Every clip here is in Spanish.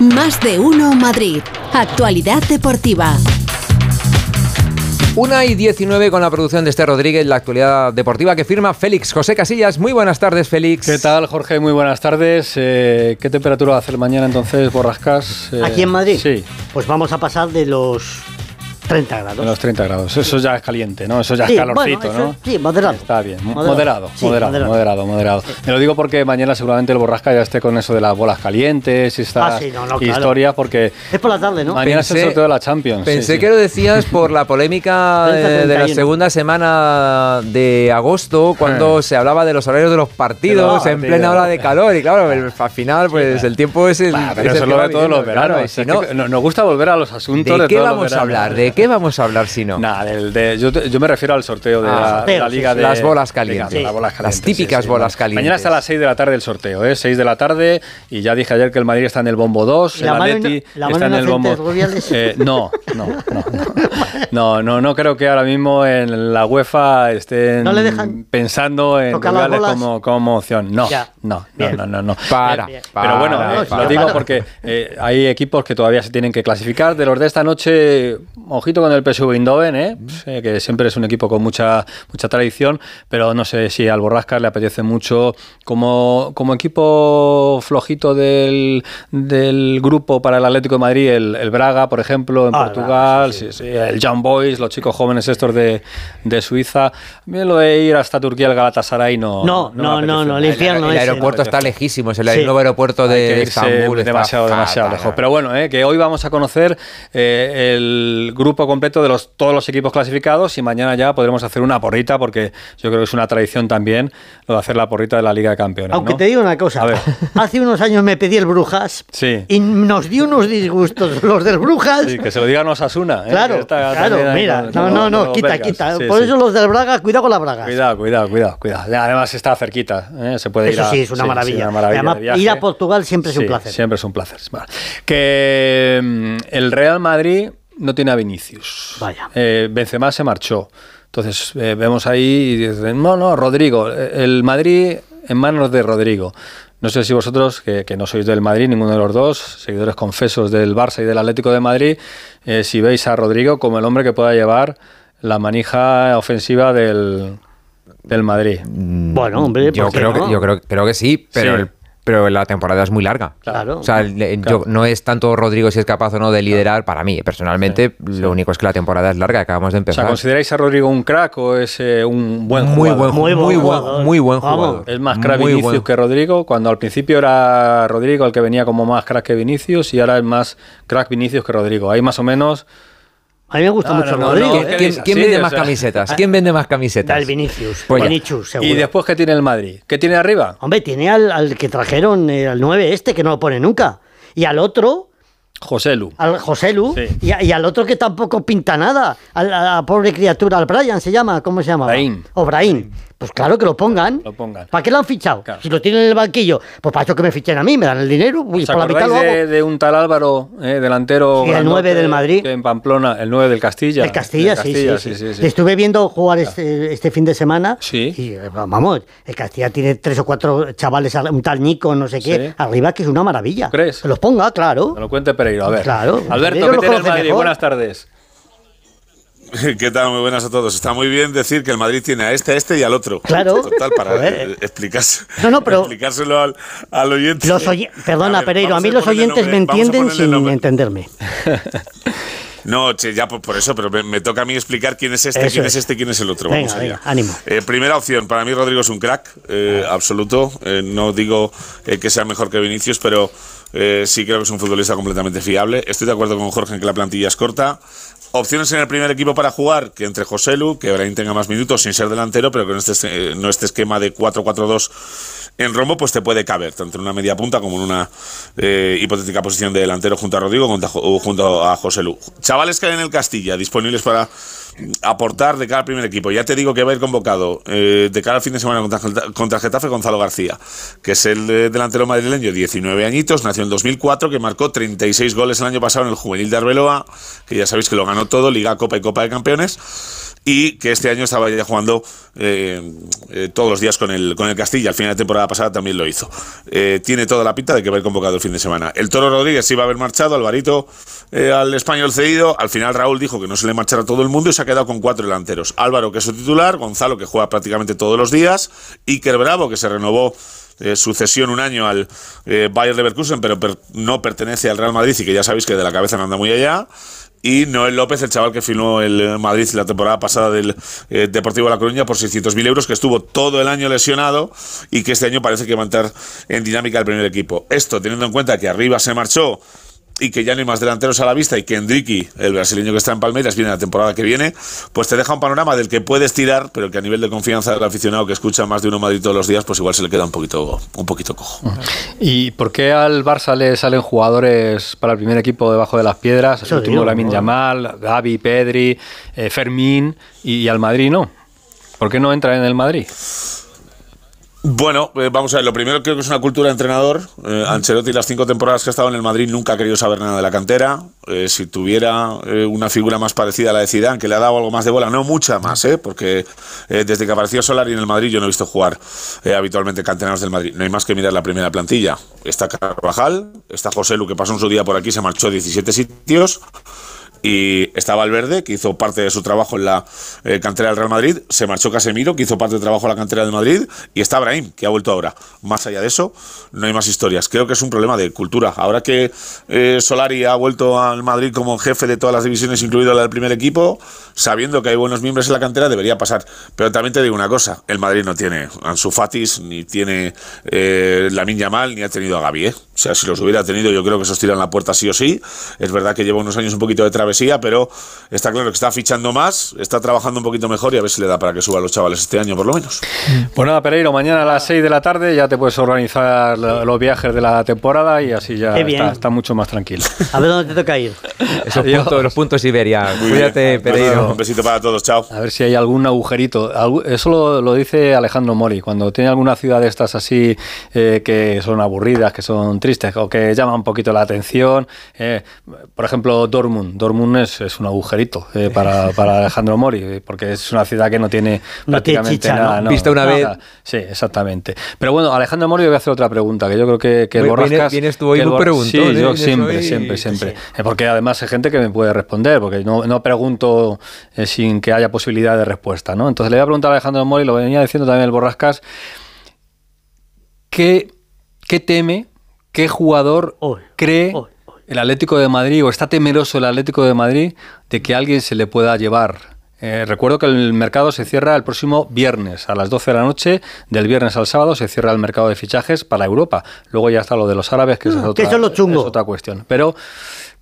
Más de uno Madrid. Actualidad deportiva. Una y 19 con la producción de este Rodríguez, la actualidad deportiva que firma Félix José Casillas. Muy buenas tardes, Félix. ¿Qué tal, Jorge? Muy buenas tardes. Eh, ¿Qué temperatura va a hacer mañana entonces, Borrascas? Eh, ¿Aquí en Madrid? Sí. Pues vamos a pasar de los 30 grados. En los 30 grados. Eso ya es caliente, ¿no? Eso ya es calorcito, bueno, ¿no? Sí, moderado. Está bien. Moderado. Moderado, Sí, moderado, moderado. moderado, moderado. Me lo digo porque mañana seguramente el Borrasca ya esté con eso de las bolas calientes y estas Ah, sí, no, no, claro. historias, porque Es por la tarde, ¿no? mañana es el Pensé- sorteo de la Champions. Pensé sí. que lo decías por la polémica 30, eh, de la 31. segunda semana de agosto, cuando Eh. se hablaba de los horarios de los partidos en partidos. plena hora de calor. Y claro, el- al final, pues el tiempo es el. Bah, es pero el eso que lo va de todos los veranos. claro, si Es nos gusta volver a los asuntos de, ¿De qué todos los vamos a hablar? ¿De qué vamos a hablar si no? Nada, yo, yo me refiero al sorteo de, Ah, la, sorteo, de la sí, Liga sí. de Las bolas calientes. Venga, las bolas Las calientes, típicas bolas calientes. Mañana está a las 6 de la tarde el sorteo, ¿eh? 6 de la tarde y ya dije ayer que el Madrid está en el bombo 2, ¿Y el la mano Atleti la mano está en el bombo? Eh, no, no, no, no. No, no, no creo que ahora mismo en la UEFA estén ¿No le dejan pensando en las Rubiales como, como opción. No, no, no, no, no, no. Para, Eh, para, Pero bueno, eh, para. lo digo para. porque eh, hay equipos que todavía se tienen que clasificar. De los de esta noche, ojito con el PSV Eindhoven, ¿eh? Pues, eh, que siempre es un equipo con mucha mucha tradición, pero no sé si al Borrasca le apetece mucho como, como equipo flojito del, del grupo para el Atlético de Madrid, el, el Braga, por ejemplo, en Ah, el Portugal, sí, sí, sí, el Young Boys, los chicos jóvenes estos de, de Suiza. Mí lo de ir hasta Turquía, el Galatasaray, no. No, no, apetece. no, no, el infierno el ese. aeropuerto no. está lejísimo, es el Sí. nuevo aeropuerto de Estambul. está demasiado, demasiado fatal. lejos. Pero bueno, eh, que hoy vamos a conocer eh, el grupo completo de los, todos los equipos clasificados y mañana ya podremos hacer una porrita porque yo creo que es una tradición también lo de hacer la porrita de la Liga de Campeones. Aunque ¿no? te digo una cosa, A ver. hace unos años me pedí el Brujas Sí. y nos dio unos disgustos los del Brujas. Sí, que se lo digan Osasuna. ¿eh? Claro, está claro, mira, con- no, no, no, quita, quita. Sí, Por eso los del Braga, cuidado con las Bragas. Cuidado, cuidado, cuidado, cuidado. Además está cerquita, ¿eh? se puede ir Eso a- sí, es una maravilla. una maravilla Además, de viaje. ir a Portugal siempre es un placer. Siempre es un placer. Vale. Que mm, el Real Madrid no tiene a Vinicius. Vaya. Eh, Benzema se marchó. Entonces eh, vemos ahí y dicen, no, no, Rodrigo, el Madrid en manos de Rodrigo. No sé si vosotros, que, que no sois del Madrid, ninguno de los dos, seguidores confesos del Barça y del Atlético de Madrid, eh, si veis a Rodrigo como el hombre que pueda llevar la manija ofensiva del, del Madrid. Bueno, hombre, Yo ¿por qué creo, no? que, yo creo, creo que sí, pero, Sí. el- pero la temporada es muy larga. Claro. O sea, el- el- Claro. yo- no es tanto Rodrigo si es capaz o no de liderar. Para mí, personalmente, lo único es que la temporada es larga. Acabamos de O sea, empezar. ¿consideráis a Rodrigo un crack o es eh, un buen muy jugador? buen, Muy muy, buen jugador. muy buen jugador. Es más crack Muy Vinicius buen- que Rodrigo, cuando al principio era Rodrigo el que venía como más crack que Vinicius y ahora es más crack Vinicius que Rodrigo. Ahí más o menos... A mí me gusta No, mucho no, no, Rodrigo. no, ¿eh? ¿qué ¿Quién, dices? quién Sí, vende más sea- camisetas? ¿Quién vende más camisetas? Del Vinicius. Pues. Vinicius, seguro. ¿Y después qué tiene el Madrid? ¿Qué tiene arriba? Hombre, tiene al, al que trajeron, eh, al 9 este, que no lo pone nunca. Y al otro, José Lu. al José Lu, Sí. y, al otro que tampoco pinta nada. A la pobre criatura, al Brian se llama, ¿cómo se llama? Brahim. O Brahim. Pues claro que lo pongan. Lo pongan. ¿Para qué lo han fichado? Claro. Si lo tienen en el banquillo, pues para eso que me fichen a mí, me dan el dinero, uy, ¿Os por la mitad acordáis lo hago. de, de un tal Álvaro, eh, delantero Sí, el grandote, 9 del Madrid. en Pamplona, el 9 del Castilla? El Castilla, Del sí, Castilla, sí, sí, Le estuve viendo jugar este, este fin de semana. Sí. Y eh, vamos, el Castilla tiene tres o cuatro chavales, un tal Nico, no sé qué, arriba, que es una maravilla. ¿Tú crees? Que los ponga, claro. Me lo cuente Pereiro, a ver. Claro. Alberto, ¿qué tiene el Madrid? mejor. Buenas tardes. ¿Qué tal? Muy buenas a todos. Está muy bien decir que el Madrid tiene a este, a este y al otro. Claro. Total, para eh, explicarse, No, no, pero- explicárselo al, al oyente. Los oye- Perdona, A ver, Pereiro, a mí los oyentes nombre- me entienden sin nombre. entenderme. No, che, ya por, por eso, pero me, me toca a mí explicar quién es este, Eso quién es. es este, quién es el otro. Venga, Vamos allá. venga, ánimo. Eh, primera opción, para mí Rodrigo es un crack, eh, absoluto. Eh, no digo eh, que sea mejor que Vinicius, pero eh, sí creo que es un futbolista completamente fiable. Estoy de acuerdo con Jorge en que la plantilla es corta. Opciones en el primer equipo para jugar, que entre José Lu, que Brahim tenga más minutos sin ser delantero, pero con este, eh, no este esquema de 4-4-2 en rombo, pues te puede caber, tanto en una media punta como en una eh, hipotética posición de delantero junto a Rodrigo junto a, José Lu. Chavales que hay en el Castilla, disponibles para, aportar de cara al primer equipo. Ya te digo que va a ir convocado eh, de cara al fin de semana contra, Getafe Gonzalo García, que es el eh, delantero madrileño, 19 añitos, nació en 2004, que marcó 36 goles el año pasado en el juvenil de Arbeloa, que ya sabéis que lo ganó todo, Liga, Copa y Copa de Campeones y que este año estaba ya jugando eh, todos los días con el, con el Castilla. Al final de temporada pasada también lo hizo. Eh, tiene toda la pinta de que va a ir convocado el fin de semana. El Toro Rodríguez iba a haber marchado, Alvarito al español cedido. Al final Raúl dijo que no se le marchara a todo el mundo y se ha quedado con cuatro delanteros. Álvaro, que es su titular, Gonzalo, que juega prácticamente todos los días, Iker Bravo, que se renovó su cesión un año al eh, Bayer Leverkusen, pero no pertenece al Real Madrid y que ya sabéis que de la cabeza no anda muy allá y Noel López, el chaval que firmó el Madrid la temporada pasada del eh, Deportivo de La Coruña por 600.000 euros, que estuvo todo el año lesionado y que este año parece que va a entrar en dinámica el primer equipo. Esto teniendo en cuenta que arriba se marchó y que ya no hay más delanteros a la vista y que Enrique, el brasileño que está en Palmeiras, viene la temporada que viene, pues te deja un panorama del que puedes tirar, pero que a nivel de confianza del aficionado que escucha más de uno Madrid todos los días, pues igual se le queda un poquito, un poquito cojo. ¿Y por qué al Barça le salen jugadores para el primer equipo debajo de las piedras? El último Lamin Yamal, Gaby, Pedri, eh, Fermín y al Madrid no. ¿Por qué no entra en el Madrid? Bueno, eh, vamos a ver, lo primero creo que es una cultura de entrenador. Eh, Ancelotti las cinco temporadas que ha estado en el Madrid nunca ha querido saber nada de la cantera. Eh, si tuviera una figura más parecida a la de Zidane, que le ha dado algo más de bola, no mucha más, ¿eh? porque desde que apareció Solari en el Madrid yo no he visto jugar habitualmente canteranos del Madrid. No hay más que mirar la primera plantilla. Está Carvajal, está José Lu, que pasó un su día por aquí, se marchó 17 sitios. Y estaba Valverde, que hizo parte de su trabajo en la eh, cantera del Real Madrid. Se marchó Casemiro, que hizo parte del trabajo en la cantera del Madrid. Y está Brahim, que ha vuelto ahora. Más allá de eso, no hay más historias. Creo que es un problema de cultura. Ahora que eh, Solari ha vuelto al Madrid como jefe de todas las divisiones, incluido la del primer equipo, sabiendo que hay buenos miembros en la cantera, debería pasar. Pero también te digo una cosa: el Madrid no tiene Ansu Fatis, ni tiene eh, la Minya Mal, ni ha tenido a Gaby. ¿eh? O sea, si los hubiera tenido, yo creo que esos tiran la puerta sí o sí. Es verdad que lleva unos años un poquito de travesía, pero está claro que está fichando más, está trabajando un poquito mejor y a ver si le da para que suba a los chavales este año, por lo menos. Pues nada, Pereiro, mañana a las 6 de la tarde ya te puedes organizar los viajes de la temporada y así ya está, mucho más tranquilo. A ver dónde te toca ir. Esos puntos, los puntos Iberia. Cuídate, Pereiro. un besito para todos, chao. A ver si hay algún agujerito. Eso lo, dice Alejandro Mori. Cuando tiene alguna ciudad de estas así eh, que son aburridas, que son tristes o que llama un poquito la atención. Eh, por ejemplo, Dortmund. Dortmund es, es un agujerito eh, para, para, Alejandro Mori, porque es una ciudad que no tiene prácticamente nada. ¿no? Vista una vez. Sí, exactamente. Pero bueno, Alejandro Mori, voy a hacer otra pregunta, que yo creo que, que el Borrascas... Vienes tú hoy muy preguntón. Sí, yo siempre, siempre, siempre. Porque además hay gente que me puede responder, porque no, no pregunto sin que haya posibilidad de respuesta, ¿no? Entonces le voy a preguntar a Alejandro Mori, lo venía diciendo también el Borrascas, ¿qué, qué teme ¿Qué jugador cree el Atlético de Madrid o está temeroso el Atlético de Madrid de que alguien se le pueda llevar? Eh, recuerdo que el mercado se cierra el próximo viernes a las 12 de la noche. Del viernes al sábado se cierra el mercado de fichajes para Europa. Luego ya está lo de los árabes, que, es, mm, otra, es otra cuestión. Pero,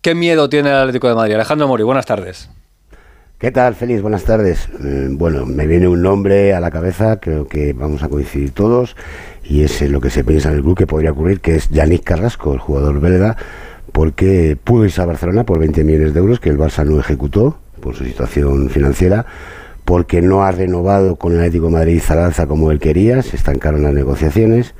¿qué miedo tiene el Atlético de Madrid? Alejandro Mori, buenas tardes. ¿Qué tal, Feliz? Buenas tardes. Eh, bueno, me viene un nombre a la cabeza, creo que vamos a coincidir todos, y es lo que se piensa en el club que podría ocurrir, que es Yannick Carrasco, el jugador belga, porque pudo irse a Barcelona por 20 millones de euros que el Barça no ejecutó por su situación financiera, porque no ha renovado con el Atlético Madrid Zaraza como él quería, se estancaron las negociaciones,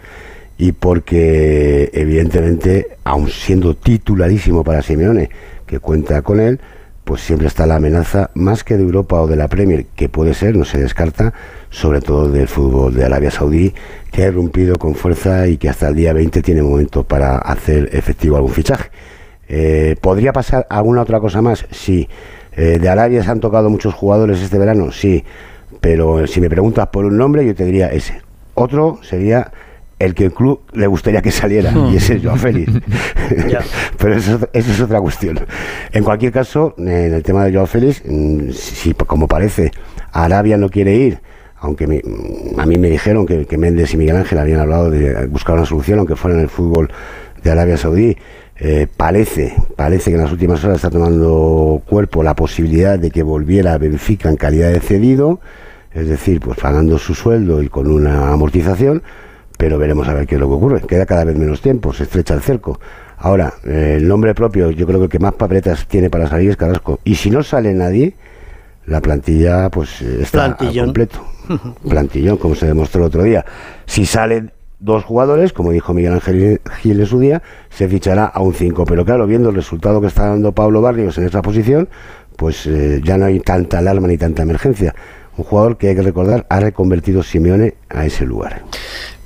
y porque evidentemente, aun siendo titularísimo para Simeone, que cuenta con él, pues siempre está la amenaza, más que de Europa o de la Premier, que puede ser, no se descarta, sobre todo del fútbol de Arabia Saudí, que ha irrumpido con fuerza y que hasta el día 20 tiene momento para hacer efectivo algún fichaje. Eh, ¿Podría pasar alguna otra cosa más? Sí. Eh, ¿De Arabia se han tocado muchos jugadores este verano? Sí. Pero si me preguntas por un nombre, yo te diría ese. Otro sería el que el club le gustaría que saliera, y ese es Joao Félix. Pero eso, es otra cuestión. En cualquier caso, en el tema de Joao Félix, si como parece Arabia no quiere ir, aunque a mí me dijeron que, Méndez y Miguel Ángel habían hablado de buscar una solución, aunque fuera en el fútbol de Arabia Saudí, eh, parece, parece que en las últimas horas está tomando cuerpo la posibilidad de que volviera a Benfica en calidad de cedido, es decir, pues pagando su sueldo y con una amortización, pero veremos a ver qué es lo que ocurre. Queda cada vez menos tiempo, se estrecha el cerco. Ahora, eh, el nombre propio, yo creo que el que más papeletas tiene para salir es Carrasco. Y si no sale nadie, la plantilla pues está Plantillón. completo. Plantillón, como se demostró el otro día. Si salen dos jugadores, como dijo Miguel Ángel Gil en su día, se fichará a un 5. Pero claro, viendo el resultado que está dando Pablo Barrios en esa posición, pues eh, ya no hay tanta alarma ni tanta emergencia. Un jugador que hay que recordar ha reconvertido Simeone a ese lugar.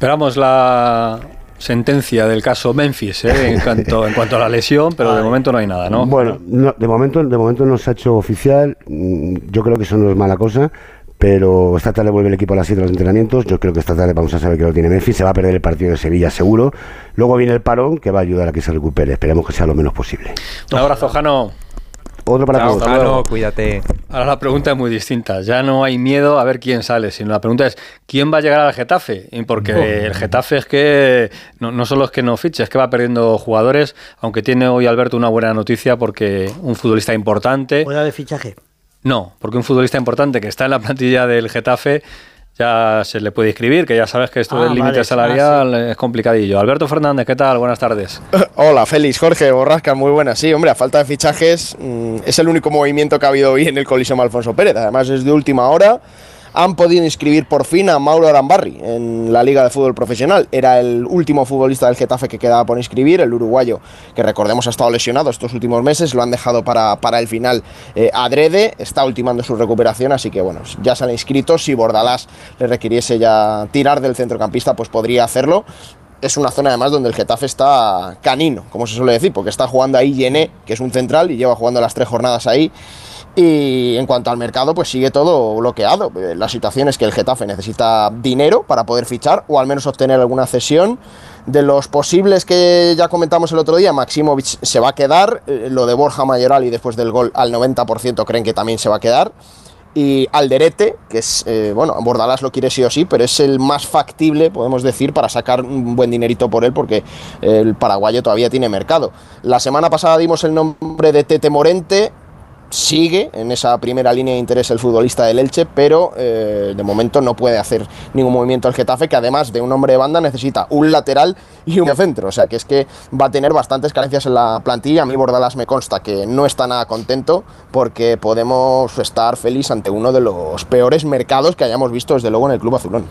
Esperamos la sentencia del caso Memphis ¿eh? en, cuanto, en cuanto a la lesión, pero de momento no hay nada, ¿no? Bueno, no, de momento de momento no se ha hecho oficial. Mm, Yo creo que eso no es mala cosa. Pero esta tarde vuelve el equipo a las 7 de los entrenamientos. Yo creo que esta tarde vamos a saber que lo tiene Memphis. Se va a perder el partido de Sevilla, seguro. Luego viene el parón que va a ayudar a que se recupere. Esperemos que sea lo menos posible. Un abrazo, Jano. Otro para todos. Luego. cuídate. Ahora la pregunta es muy distinta. Ya no hay miedo a ver quién sale, sino la pregunta es quién va a llegar al Getafe. Y Porque el Getafe es que no, no solo es que no fiche, es que va perdiendo jugadores, aunque tiene hoy Alberto una buena noticia porque un futbolista importante, Fuera de fichaje. no, porque un futbolista importante que está en la plantilla del Getafe ya se le puede inscribir, que ya sabes que esto Ah, del límite vale, salarial es complicadillo. Alberto Fernández, ¿qué tal? Buenas tardes. Hola, Félix, Jorge, Borrasca, muy buenas. Sí, hombre, a falta de fichajes, mm, es el único movimiento que ha habido hoy en el Coliseum Alfonso Pérez. Además, es de última hora. Han podido inscribir por fin a Mauro Arambarri en la Liga de Fútbol Profesional. Era el último futbolista del Getafe que quedaba por inscribir, el uruguayo, que recordemos ha estado lesionado estos últimos meses, lo han dejado para, para el final eh, adrede, está ultimando su recuperación, así que bueno, ya se han inscrito. Si Bordalás le requiriese ya tirar del centrocampista, pues podría hacerlo es una zona además donde el Getafe está canino, como se suele decir, porque está jugando ahí Yené, que es un central, y lleva jugando las tres jornadas ahí. Y en cuanto al mercado, pues sigue todo bloqueado. Eh, La situación es que el Getafe necesita dinero para poder fichar o al menos obtener alguna cesión. De los posibles que ya comentamos el otro día, Maximovic se va a quedar. eh, Lo de Borja Mayoral y después del gol al 90% creen que también se va a quedar y Alderete, que es, eh, bueno, Bordalás lo quiere sí o sí, pero es el más factible, podemos decir, para sacar un buen dinerito por él, porque el paraguayo todavía tiene mercado. La semana pasada dimos el nombre de Tete Morente, sigue en esa primera línea de interés el futbolista del Elche, pero eh, de momento no puede hacer ningún movimiento el Getafe, que además de un hombre de banda necesita un lateral y un centro, o sea que es que va a tener bastantes carencias en la plantilla. A mí Bordalas me consta que no está nada contento porque podemos estar feliz ante uno de los peores mercados que hayamos visto desde luego en el Club Azulón.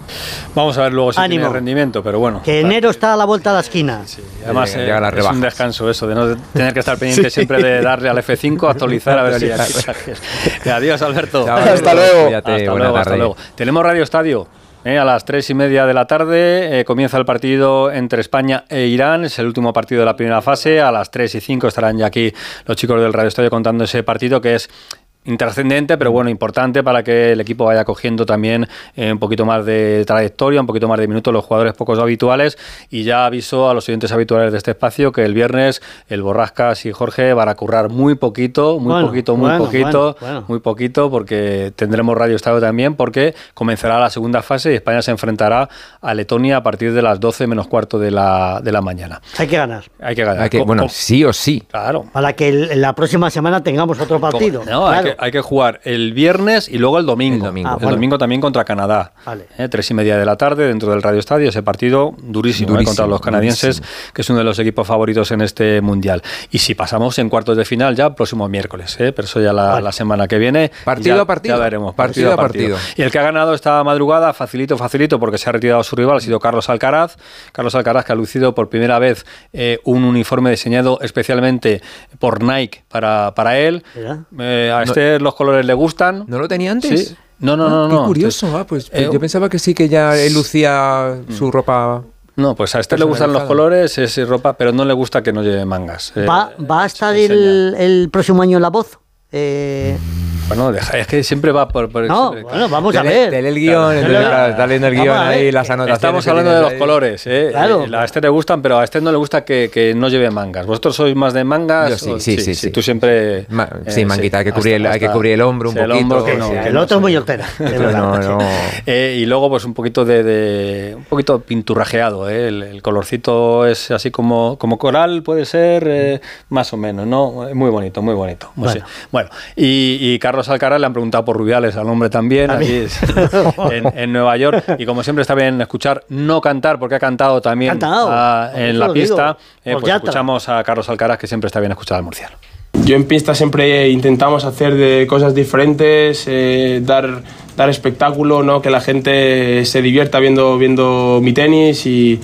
Vamos a ver luego si Ánimo. tiene rendimiento, pero bueno. Que enero está a la vuelta de la esquina. Y Además, Llega- eh, es un descanso eso, de no tener que estar pendiente siempre de darle al F5, actualizar, a ver si fichajes. Adiós, Alberto. Chao, Hasta luego. cuídate, Hasta luego, hasta tarde. luego. Tenemos Radio Estadio. eh, a las tres y media de la tarde eh, comienza el partido entre España e Irán. Es el último partido de la primera fase. A las 3 y 5 estarán ya aquí los chicos del Radio Estadio contando ese partido que es intrascendente, pero bueno, importante para que el equipo vaya cogiendo también eh, un poquito más de trayectoria, un poquito más de minutos los jugadores pocos habituales y ya aviso a los oyentes habituales de este espacio que el viernes el Borrascas y Jorge van a currar muy poquito, muy Bueno, poquito, muy bueno, poquito, bueno, bueno. muy poquito porque tendremos Radio Estadio también porque comenzará la segunda fase y España se enfrentará a Letonia a partir de las 12 menos cuarto de la, de la mañana. Hay que ganar. Hay que ganar. Hay que- bueno, sí o sí. Claro. Para que el- la próxima semana tengamos otro partido. No, hay, Claro. Que, hay que jugar el viernes y luego el domingo. El domingo. Ah, El bueno. domingo también contra Canadá. Vale. Eh, tres y media de la tarde dentro del Radio Estadio. Ese partido durísimo, eh, contra los canadienses, que es uno de los equipos favoritos en este mundial. Y si pasamos en cuartos de final ya próximo miércoles, eh, pero eso ya la, Vale. la semana que viene. Partido ya- a partido. Ya veremos. Partido a partido. Y el que ha ganado esta madrugada, facilito, facilito, porque se ha retirado su rival, ha sido Carlos Alcaraz. Carlos Alcaraz que ha lucido por primera vez eh, un uniforme diseñado especialmente por Nike para, para él. Eh, a este los colores le gustan. ¿No lo tenía antes? Sí. No, no, Ah, no, Qué no. curioso. Ah, pues, pues Eh, yo pensaba que sí que ya él lucía su ropa. No, pues a este le gustan los colores, es ropa, pero no le gusta que no lleve mangas. Eh, ¿Va, va a estar el, el próximo año en la voz? Eh, Bueno, deja- es que siempre va por... por no, siempre- bueno, vamos a ver. dale el guion, está leyendo el guion ahí, las anotaciones. Estamos hablando de los colores, ¿eh? Claro. Eh, A este le gustan, pero a este no le gusta que, que no lleve mangas. ¿Vosotros sois más de mangas? Yo sí, o- sí, sí, sí. Tú siempre... Ma- eh, sí, manguita, hay que cubrir el- hay que cubrir el hombro un el poquito, hombro que sí, no, sí. que El otro es muy hortera. Eh, y luego pues un poquito de, de- un poquito pinturrajeado ¿eh? el, colorcito es así como, como coral puede ser más o menos no muy bonito muy bonito bueno y, y Carlos Alcaraz le han preguntado por Rubiales al hombre también allí en, en Nueva York y como siempre está bien escuchar no cantar porque ha cantado también Cantado. ah, en la pista eh, pues Yatra. escuchamos a Carlos Alcaraz que siempre está bien escuchar al murciano yo en pista siempre intentamos hacer de cosas diferentes, eh, dar, dar espectáculo, ¿no? que la gente se divierta viendo, viendo mi tenis y,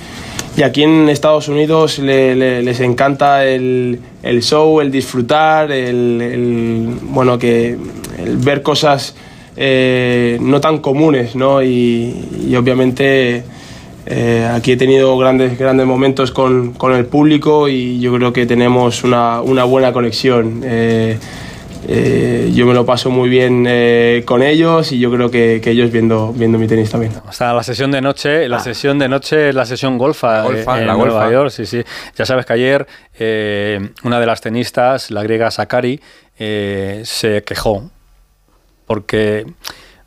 y aquí en Estados Unidos le- le- les encanta el, show, el disfrutar, el, bueno, que, el ver cosas eh, no tan comunes, ¿no? Y, y obviamente eh, aquí he tenido grandes, grandes momentos con, con el público y yo creo que tenemos una, una buena conexión. Eh, eh, yo me lo paso muy bien eh, con ellos y yo creo que, que ellos viendo, viendo mi tenis también. Está la sesión de noche, la sesión de noche es la sesión golfa, golfa, eh, en la Nueva golfa. York, sí, sí. Ya sabes que ayer eh, una de las tenistas, la griega Sakari, eh, se quejó porque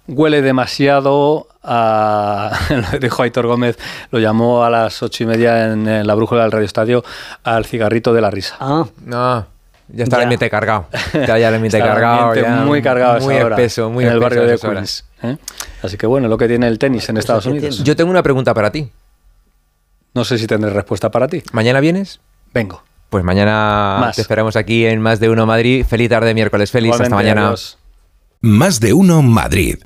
huele demasiado a, lo dijo Aitor Gómez, lo llamó a las ocho y media en, en la brújula del Radio Estadio al cigarrito de la risa. Ah, No, ya está el Ya. ambiente cargado. Ya, ya el ambiente Está el cargado. ambiente ya muy cargado Muy hora, espeso, muy en el barrio de. Queens. ¿eh? Así que bueno, lo que tiene el tenis en Estados que Unidos. tiene. Yo tengo una pregunta para ti. No sé si tendré respuesta para ti. ¿Mañana vienes? Vengo. Pues mañana Más. te esperamos aquí en Más de Uno Madrid. Feliz tarde miércoles. Feliz. Hasta mañana. adiós. Más de uno Madrid.